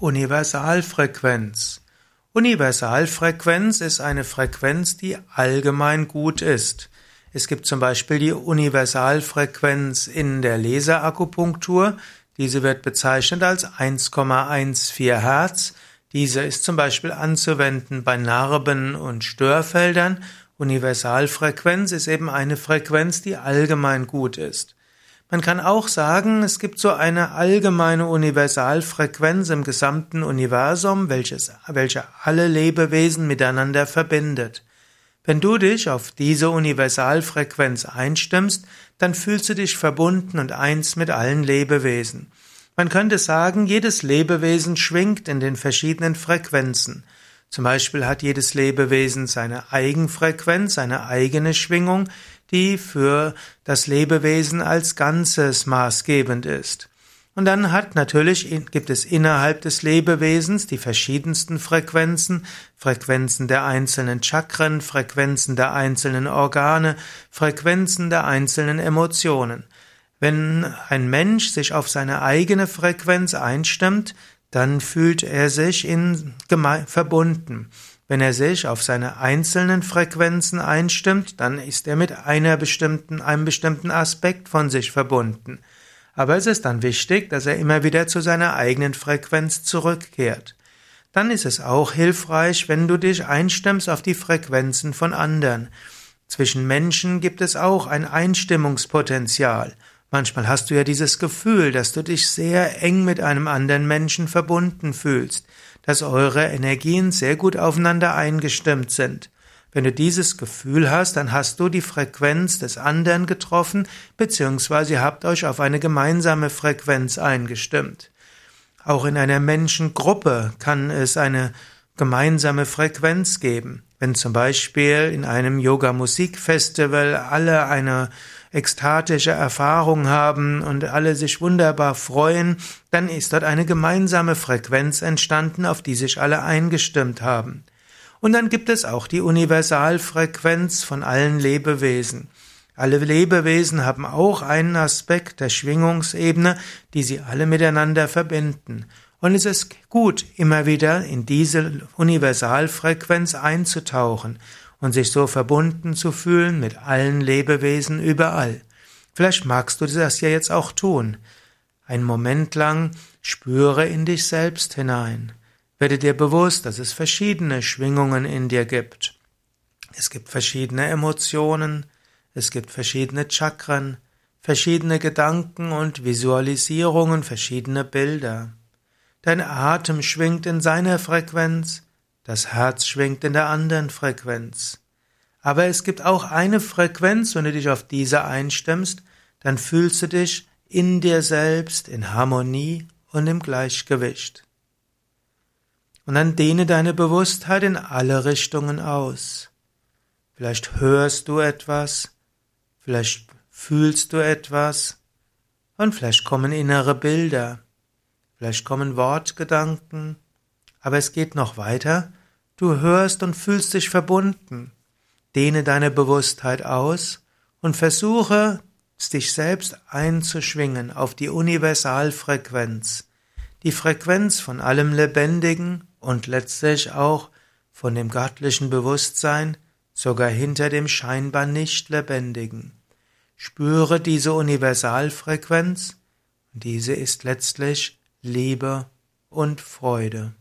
Universalfrequenz. Universalfrequenz ist eine Frequenz, die allgemein gut ist. Es gibt zum Beispiel die Universalfrequenz in der Laserakupunktur. Diese wird bezeichnet als 1,14 Hertz. Diese ist zum Beispiel anzuwenden bei Narben und Störfeldern. Universalfrequenz ist eben eine Frequenz, die allgemein gut ist. Man kann auch sagen, es gibt so eine allgemeine Universalfrequenz im gesamten Universum, welches, welche alle Lebewesen miteinander verbindet. Wenn du dich auf diese Universalfrequenz einstimmst, dann fühlst du dich verbunden und eins mit allen Lebewesen. Man könnte sagen, jedes Lebewesen schwingt in den verschiedenen Frequenzen. Zum Beispiel hat jedes Lebewesen seine Eigenfrequenz, seine eigene Schwingung, die für das Lebewesen als Ganzes maßgebend ist. Und dann hat natürlich, gibt es innerhalb des Lebewesens die verschiedensten Frequenzen, Frequenzen der einzelnen Chakren, Frequenzen der einzelnen Organe, Frequenzen der einzelnen Emotionen. Wenn ein Mensch sich auf seine eigene Frequenz einstimmt, dann fühlt er sich in verbunden. Wenn er sich auf seine einzelnen Frequenzen einstimmt, dann ist er mit einer bestimmten, einem bestimmten Aspekt von sich verbunden. Aber es ist dann wichtig, dass er immer wieder zu seiner eigenen Frequenz zurückkehrt. Dann ist es auch hilfreich, wenn du dich einstimmst auf die Frequenzen von anderen. Zwischen Menschen gibt es auch ein Einstimmungspotenzial. Manchmal hast du ja dieses Gefühl, dass du dich sehr eng mit einem anderen Menschen verbunden fühlst, dass eure Energien sehr gut aufeinander eingestimmt sind. Wenn du dieses Gefühl hast, dann hast du die Frequenz des anderen getroffen, beziehungsweise ihr habt euch auf eine gemeinsame Frequenz eingestimmt. Auch in einer Menschengruppe kann es eine gemeinsame Frequenz geben. Wenn zum Beispiel in einem Yoga-Musikfestival alle eine ekstatische Erfahrung haben und alle sich wunderbar freuen, dann ist dort eine gemeinsame Frequenz entstanden, auf die sich alle eingestimmt haben. Und dann gibt es auch die Universalfrequenz von allen Lebewesen. Alle Lebewesen haben auch einen Aspekt der Schwingungsebene, die sie alle miteinander verbinden. Und es ist gut, immer wieder in diese Universalfrequenz einzutauchen und sich so verbunden zu fühlen mit allen Lebewesen überall. Vielleicht magst du das ja jetzt auch tun. Ein Moment lang spüre in dich selbst hinein. Werde dir bewusst, dass es verschiedene Schwingungen in dir gibt. Es gibt verschiedene Emotionen, es gibt verschiedene Chakren, verschiedene Gedanken und Visualisierungen, verschiedene Bilder. Dein Atem schwingt in seiner Frequenz, das Herz schwingt in der anderen Frequenz. Aber es gibt auch eine Frequenz, wenn du dich auf diese einstimmst, dann fühlst du dich in dir selbst in Harmonie und im Gleichgewicht. Und dann dehne deine Bewusstheit in alle Richtungen aus. Vielleicht hörst du etwas, vielleicht fühlst du etwas und vielleicht kommen innere Bilder, vielleicht kommen Wortgedanken, aber es geht noch weiter, Du hörst und fühlst dich verbunden. Dehne deine Bewusstheit aus und versuche, dich selbst einzuschwingen auf die Universalfrequenz, die Frequenz von allem Lebendigen und letztlich auch von dem göttlichen Bewusstsein, sogar hinter dem scheinbar nicht Lebendigen. Spüre diese Universalfrequenz, diese ist letztlich Liebe und Freude.